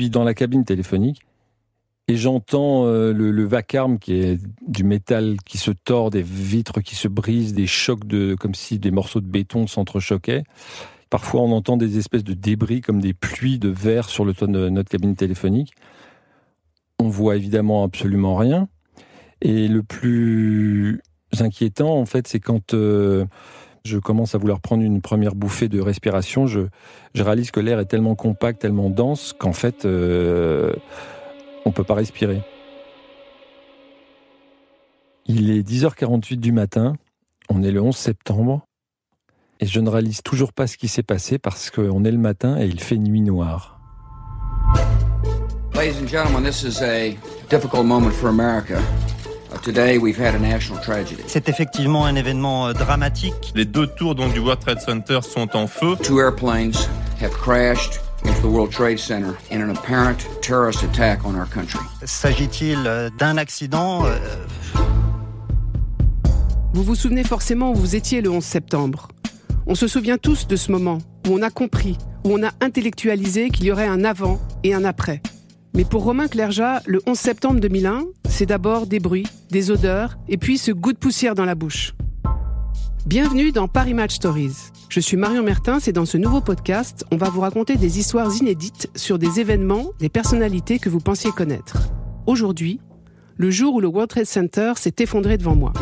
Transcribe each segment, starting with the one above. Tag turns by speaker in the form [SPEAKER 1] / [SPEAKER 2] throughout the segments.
[SPEAKER 1] suis dans la cabine téléphonique et j'entends euh, le, vacarme qui est du métal qui se tord, des vitres qui se brisent, des chocs de, comme si des morceaux de béton s'entrechoquaient. Parfois, on entend des espèces de débris comme des pluies de verre sur le toit de notre cabine téléphonique. On voit évidemment absolument rien. Et le plus inquiétant, en fait, c'est quand euh, je commence à vouloir prendre une première bouffée de respiration, je, réalise que l'air est tellement compact, tellement dense, qu'en fait, euh, on ne peut pas respirer. Il est 10h48 du matin, on est le 11 septembre, et je ne réalise toujours pas ce qui s'est passé parce qu'on est le matin et il fait nuit noire.
[SPEAKER 2] Ladies and gentlemen, this is a difficult moment for America.
[SPEAKER 3] C'est effectivement un événement euh, dramatique.
[SPEAKER 4] Les deux tours donc, du World Trade Center sont en feu.
[SPEAKER 2] Two airplanes have crashed into the World Trade Center in an apparent terrorist attack on our country.
[SPEAKER 3] S'agit-il d'un accident euh,
[SPEAKER 5] Vous vous souvenez forcément où vous étiez le 11 septembre. On se souvient tous de ce moment où on a compris, où on a intellectualisé qu'il y aurait un avant et un après. Mais pour Romain Clergeat, le 11 septembre 2001, c'est d'abord des bruits, des odeurs, et puis ce goût de poussière dans la bouche. Bienvenue dans Paris Match Stories. Je suis Marion Mertens et dans ce nouveau podcast, on va vous raconter des histoires inédites sur des événements, des personnalités que vous pensiez connaître. Aujourd'hui, le jour où le World Trade Center s'est effondré devant moi.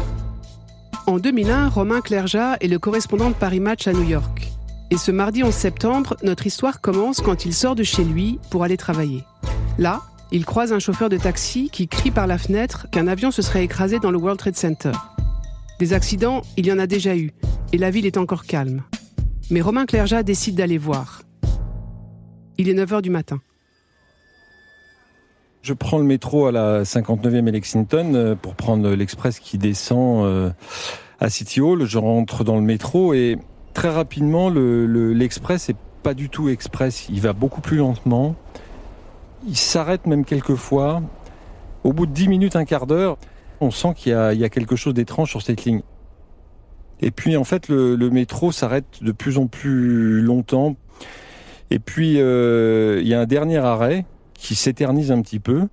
[SPEAKER 5] En 2001, Romain Clergeat est le correspondant de Paris Match à New York. Et ce mardi 11 septembre, notre histoire commence quand il sort de chez lui pour aller travailler. Là, il croise un chauffeur de taxi qui crie par la fenêtre qu'un avion se serait écrasé dans le World Trade Center. Des accidents, il y en a déjà eu, et la ville est encore calme. Mais Romain Clergeat décide d'aller voir. Il est 9h du matin.
[SPEAKER 1] Je prends le métro à la 59e et Lexington euh, pour prendre l'express qui descend euh, à City Hall. Je rentre dans le métro et très rapidement, l'express le, n'est pas du tout express. Il va beaucoup plus lentement il s'arrête même quelquefois. Au bout de 10 minutes, un quart d'heure, on sent qu'il y, a quelque chose d'étrange sur cette ligne. Et puis en fait, le, métro s'arrête de plus en plus longtemps. Et puis euh, il y a un dernier arrêt qui s'éternise un petit peu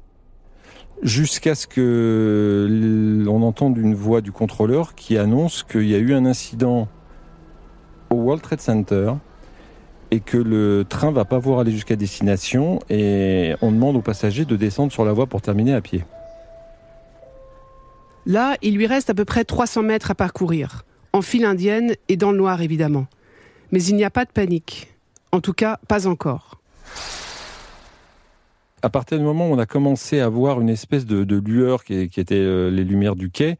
[SPEAKER 1] jusqu'à ce que on entende une voix du contrôleur qui annonce qu'il y a eu un incident au World Trade Center et que le train va pas voir aller jusqu'à destination et on demande aux passagers de descendre sur la voie pour terminer à pied.
[SPEAKER 5] Là, il lui reste à peu près 300 mètres à parcourir, en file indienne et dans le noir évidemment. Mais il n'y a pas de panique. En tout cas, pas encore.
[SPEAKER 1] À partir du moment où on a commencé à voir une espèce de, lueur qui, qui était euh, les lumières du quai,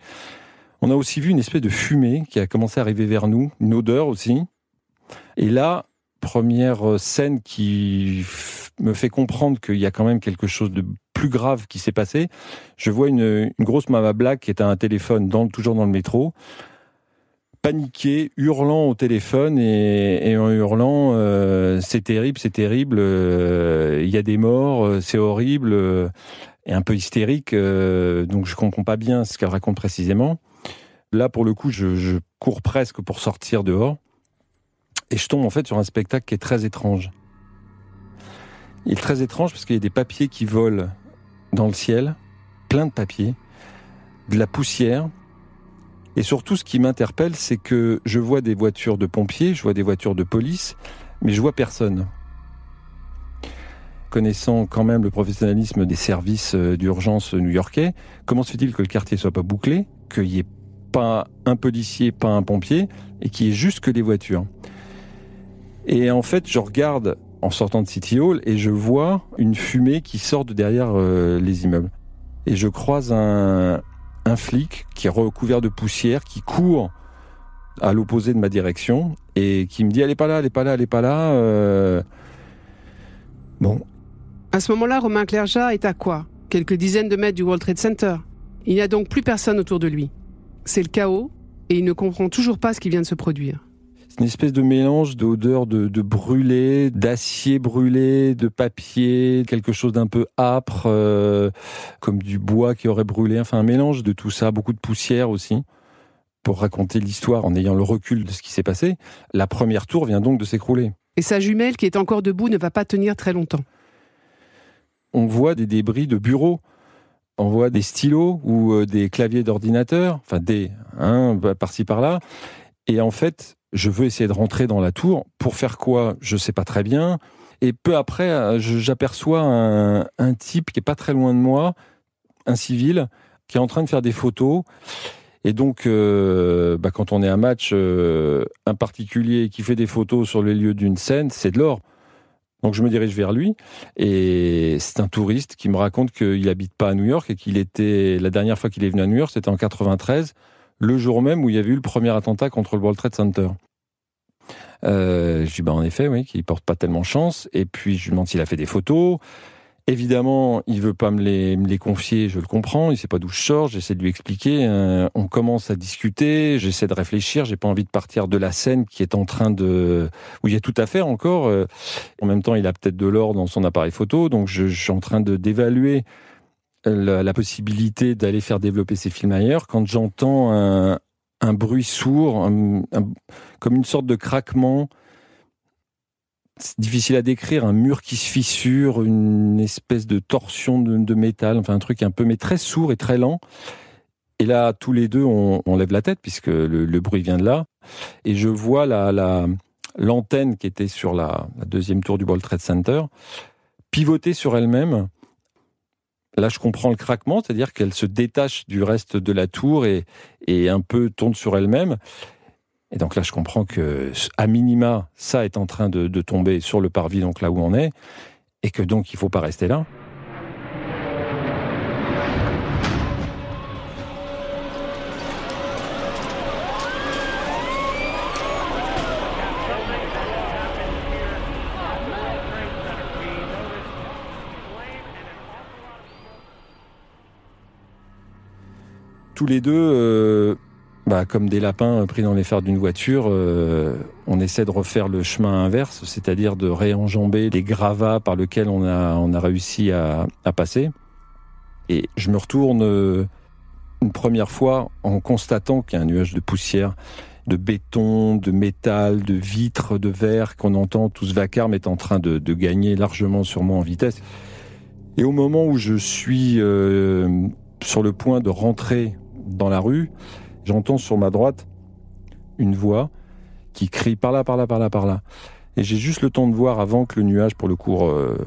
[SPEAKER 1] on a aussi vu une espèce de fumée qui a commencé à arriver vers nous, une odeur aussi. Et là, première euh, scène qui me fait comprendre qu'il y a quand même quelque chose de plus grave qui s'est passé. Je vois une, grosse mama black qui est à un téléphone, toujours dans le métro, paniquée, hurlant au téléphone et, en hurlant euh, c'est terrible, c'est terrible, euh, il y a des morts, c'est horrible, et un peu hystérique. donc je comprends pas bien ce qu'elle raconte précisément. Là, pour le coup, je cours presque pour sortir dehors. Et je tombe en fait sur un spectacle qui est très étrange. Il est très étrange parce qu'il y a des papiers qui volent dans le ciel, plein de papiers, de la poussière. Et surtout, ce qui m'interpelle, c'est que je vois des voitures de pompiers, je vois des voitures de police, mais je vois personne. Connaissant quand même le professionnalisme des services euh, d'urgence new-yorkais, comment se fait-il que le quartier soit pas bouclé, qu'il n'y ait pas un policier, pas un pompier, et qu'il y ait juste que des voitures? Et en fait, je regarde en sortant de City Hall et je vois une fumée qui sort de derrière euh, les immeubles. Et je croise un, flic qui est recouvert de poussière, qui court à l'opposé de ma direction et qui me dit elle est pas là, elle est pas là, elle est pas là. Euh... Bon.
[SPEAKER 5] À ce moment-là, Romain Clergeat est à quoi? Quelques dizaines de mètres du World Trade Center. Il n'y a donc plus personne autour de lui. C'est le chaos et il ne comprend toujours pas ce qui vient de se produire
[SPEAKER 1] une espèce de mélange d'odeurs de, de brûlé, d'acier brûlé, de papier, quelque chose d'un peu âpre, euh, comme du bois qui aurait brûlé. Enfin, un mélange de tout ça, beaucoup de poussière aussi. Pour raconter l'histoire en ayant le recul de ce qui s'est passé, la première tour vient donc de s'écrouler.
[SPEAKER 5] Et sa jumelle qui est encore debout ne va pas tenir très longtemps.
[SPEAKER 1] on voit des débris de bureaux. On voit des stylos ou euh, des claviers d'ordinateur, enfin des, hein, par-ci par-là. Et en fait, je veux essayer de rentrer dans la tour. Pour faire quoi Je sais pas très bien. Et peu après, euh, j'aperçois un, un, type qui est pas très loin de moi, un civil, qui est en train de faire des photos. Et donc, euh, bah, quand on est à match, euh, un particulier qui fait des photos sur le lieu d'une scène, c'est de l'or. Donc je me dirige vers lui et c'est un touriste qui me raconte qu'il habite pas à New York et qu'il était la dernière fois qu'il est venu à New York, c'était en 93, le jour même où il y avait eu le premier attentat contre le World Trade Center. Euh, je dis bah en effet oui qu'il porte pas tellement chance et puis je lui demande s'il a fait des photos. Évidemment, il veut pas me les, me les confier, je le comprends, il sait pas d'où je sors, j'essaie de lui expliquer, euh, on commence à discuter, j'essaie de réfléchir, j'ai pas envie de partir de la scène qui est en train de... où il y a tout à faire encore. Euh. en même temps, il a peut-être de l'or dans son appareil photo, donc je, je suis en train de d'évaluer la, la, possibilité d'aller faire développer ses films ailleurs quand j'entends un, bruit sourd, comme une sorte de craquement difficile à décrire, un mur qui se fissure, une espèce de torsion de, métal, enfin un truc un peu, mais très sourd et très lent. Et là, tous les deux, on, lève la tête puisque le, bruit vient de là. Et je vois la, l'antenne qui était sur la, deuxième tour du World Trade Center pivoter sur elle-même. Là, je comprends le craquement, c'est-à-dire qu'elle se détache du reste de la tour et, un peu tourne sur elle-même. Et donc là, je comprends que, à minima, ça est en train de, tomber sur le parvis, donc là où on est, et que donc il ne faut pas rester là. Les deux, euh, bah, comme des lapins pris dans les phares d'une voiture, euh, on essaie de refaire le chemin inverse, c'est-à-dire de réenjamber les gravats par lesquels on a, on a réussi à, passer. Et je me retourne euh, une première fois en constatant qu'il y a un nuage de poussière, de béton, de métal, de vitres, de verre qu'on entend. Tout ce vacarme est en train de, gagner largement sur moi en vitesse. Et au moment où je suis sur le point de rentrer dans la rue, j'entends sur ma droite une voix qui crie par là, par là, par là, par là. Et j'ai juste le temps de voir avant que le nuage, pour le coup, euh,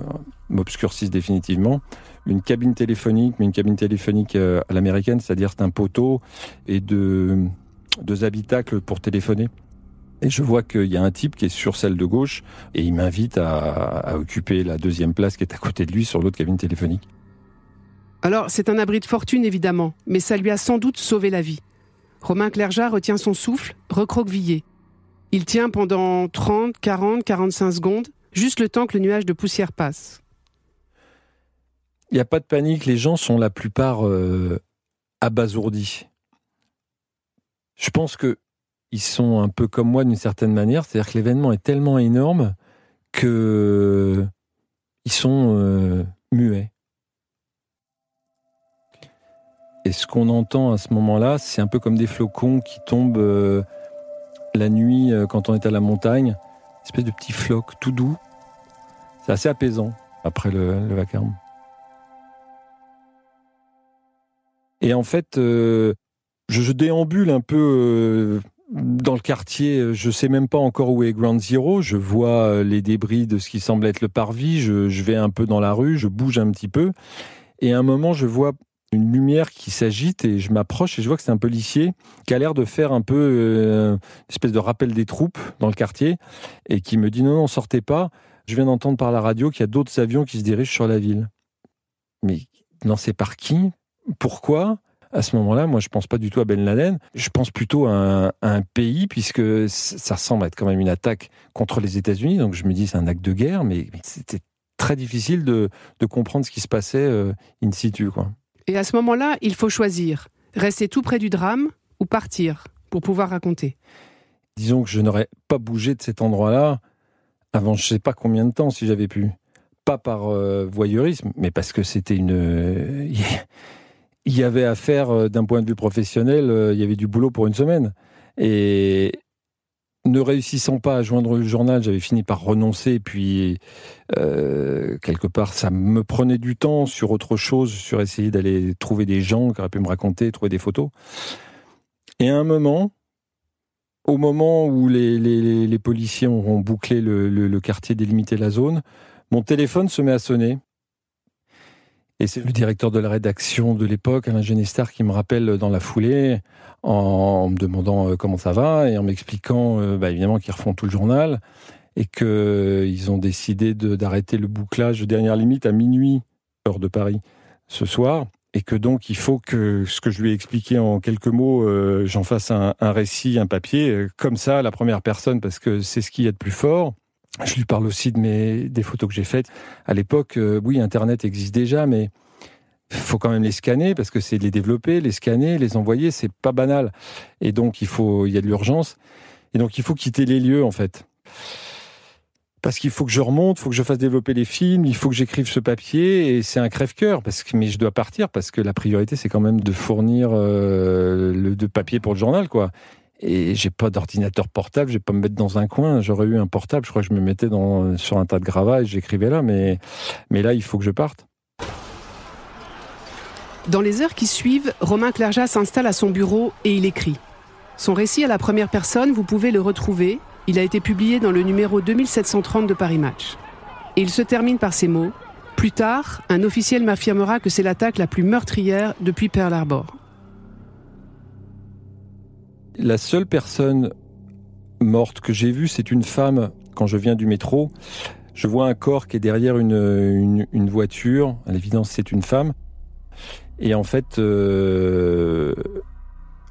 [SPEAKER 1] m'obscurcisse définitivement, une cabine téléphonique, mais une cabine téléphonique euh, à l'américaine, c'est-à-dire c'est un poteau et deux, deux habitacles pour téléphoner. Et je vois qu'il y a un type qui est sur celle de gauche et il m'invite à, à occuper la deuxième place qui est à côté de lui sur l'autre cabine téléphonique.
[SPEAKER 5] Alors, c'est un abri de fortune, évidemment, mais ça lui a sans doute sauvé la vie. Romain Clergeat retient son souffle, recroquevillé. Il tient pendant 30, 40, 45 secondes, juste le temps que le nuage de poussière passe.
[SPEAKER 1] Il n'y a pas de panique, les gens sont la plupart euh, abasourdis. Je pense que ils sont un peu comme moi d'une certaine manière, c'est-à-dire que l'événement est tellement énorme que ils sont euh, muets. Et ce qu'on entend à ce moment-là, c'est un peu comme des flocons qui tombent euh, la nuit euh, quand on est à la montagne. Une espèce de petits flocs tout doux. C'est assez apaisant après le, vacarme. Et en fait, euh, je, déambule un peu dans le quartier. Je sais même pas encore où est Ground Zero. Je vois les débris de ce qui semble être le parvis. Je vais un peu dans la rue. Je bouge un petit peu. Et à un moment, je vois une lumière qui s'agite et je m'approche et je vois que c'est un policier qui a l'air de faire un peu euh, une espèce de rappel des troupes dans le quartier et qui me dit non non sortez pas je viens d'entendre par la radio qu'il y a d'autres avions qui se dirigent sur la ville mais lancé par qui? Pourquoi? À ce moment-là, moi, je pense pas du tout à Ben Laden. Je pense plutôt à un, pays, puisque ça semble être quand même une attaque contre les États-Unis. Donc, je me dis, c'est un acte de guerre, mais, c'était très difficile de, de, comprendre ce qui se passait euh, in situ, quoi.
[SPEAKER 5] Et à ce moment-là, il faut choisir. Rester tout près du drame ou partir pour pouvoir raconter.
[SPEAKER 1] Disons que je n'aurais pas bougé de cet endroit-là avant je ne sais pas combien de temps si j'avais pu. Pas par euh, voyeurisme, mais parce que c'était une... il y avait à faire euh, d'un point de vue professionnel, euh, il y avait du boulot pour une semaine. Et ne réussissant pas à joindre le journal, j'avais fini par renoncer. Puis, euh, quelque part, ça me prenait du temps sur autre chose, sur essayer d'aller trouver des gens qui auraient pu me raconter, trouver des photos. Et à un moment, au moment où les, policiers auront bouclé le, quartier, délimité la zone, mon téléphone se met à sonner. Et c'est le directeur de la rédaction de l'époque, Alain Genestar, qui me rappelle dans la foulée en me demandant euh, comment ça va et en m'expliquant euh, bah, évidemment qu'ils refont tout le journal et qu'ils euh, ont décidé d'arrêter le bouclage de dernière limite à minuit, heure de Paris, ce soir. Et que donc il faut que ce que je lui ai expliqué en quelques mots, j'en fasse un, récit, un papier, comme ça, la première personne, parce que c'est ce qu'il y a de plus fort. Je lui parle aussi de mes des photos que j'ai faites. À l'époque, oui, Internet existe déjà, mais faut quand même les scanner parce que c'est les développer, les scanner, les envoyer, c'est pas banal. Et donc il faut, il y a de l'urgence. Et donc il faut quitter les lieux en fait. Parce qu'il faut que je remonte, il faut que je fasse développer les films, il faut que j'écrive ce papier et c'est un crève-cœur parce que mais je dois partir parce que la priorité c'est quand même de fournir euh, le de papier pour le journal quoi. Et j'ai pas d'ordinateur portable, je vais pas me mettre dans un coin. J'aurais eu un portable, je crois que je me mettais sur un tas de gravats et j'écrivais là, mais là il faut que je parte.
[SPEAKER 5] Dans les heures qui suivent, Romain Clergeat s'installe à son bureau et il écrit. Son récit à la première personne, vous pouvez le retrouver. Il a été publié dans le numéro 2730 de Paris Match. Et il se termine par ces mots. Plus tard, un officiel m'affirmera que c'est l'attaque la plus meurtrière depuis Pearl Harbor.
[SPEAKER 1] La seule personne morte que j'ai vue, c'est une femme quand je viens du métro. Je vois un corps qui est derrière une, voiture. À l'évidence, c'est une femme. Et en fait, euh,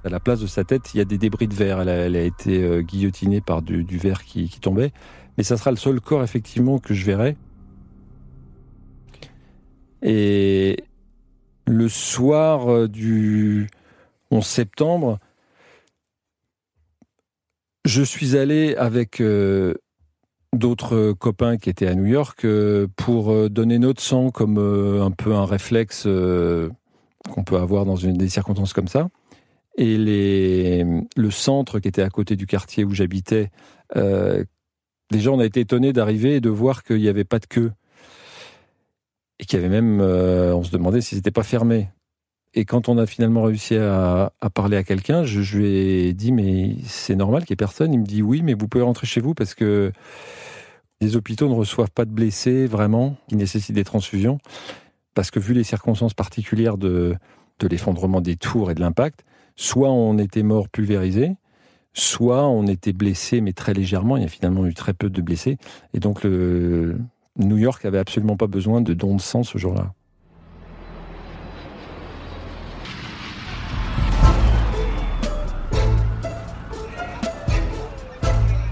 [SPEAKER 1] à la place de sa tête, il y a des débris de verre. Elle a, été euh, guillotinée par du, verre qui, tombait. Mais ça sera le seul corps, effectivement, que je verrai. Et le soir euh, du 11 septembre, je suis allé avec d'autres copains qui étaient à New York pour donner notre sang comme un peu un réflexe qu'on peut avoir dans une, des circonstances comme ça. Et le centre qui était à côté du quartier où j'habitais, euh, déjà on a été étonné d'arriver et de voir qu'il n'y avait pas de queue. Et qu'il y avait même, euh, on se demandait si c'était pas fermé. Et quand on a finalement réussi à, parler à quelqu'un, je, lui ai dit mais c'est normal qu'il n'y ait personne. Il me dit oui, mais vous pouvez rentrer chez vous parce que les hôpitaux ne reçoivent pas de blessés vraiment qui nécessitent des transfusions parce que vu les circonstances particulières de, l'effondrement des tours et de l'impact, soit on était mort pulvérisé, soit on était blessé, mais très légèrement. Il y a finalement eu très peu de blessés. Et donc, New York avait absolument pas besoin de dons de sang ce jour-là.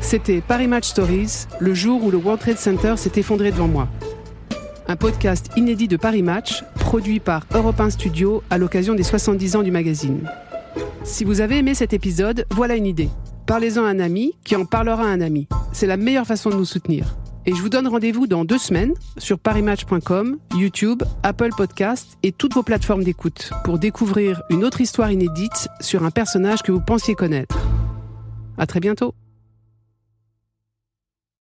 [SPEAKER 5] C'était Paris Match Stories, le jour où le World Trade Center s'est effondré devant moi un podcast inédit de Paris Match, produit par Europe 1 Studio à l'occasion des 70 ans du magazine. Si vous avez aimé cet épisode, voilà une idée. Parlez-en à un ami qui en parlera à un ami. C'est la meilleure façon de nous soutenir. Et je vous donne rendez-vous dans deux semaines sur parismatch.com, YouTube, Apple Podcast et toutes vos plateformes d'écoute pour découvrir une autre histoire inédite sur un personnage que vous pensiez connaître. À très bientôt.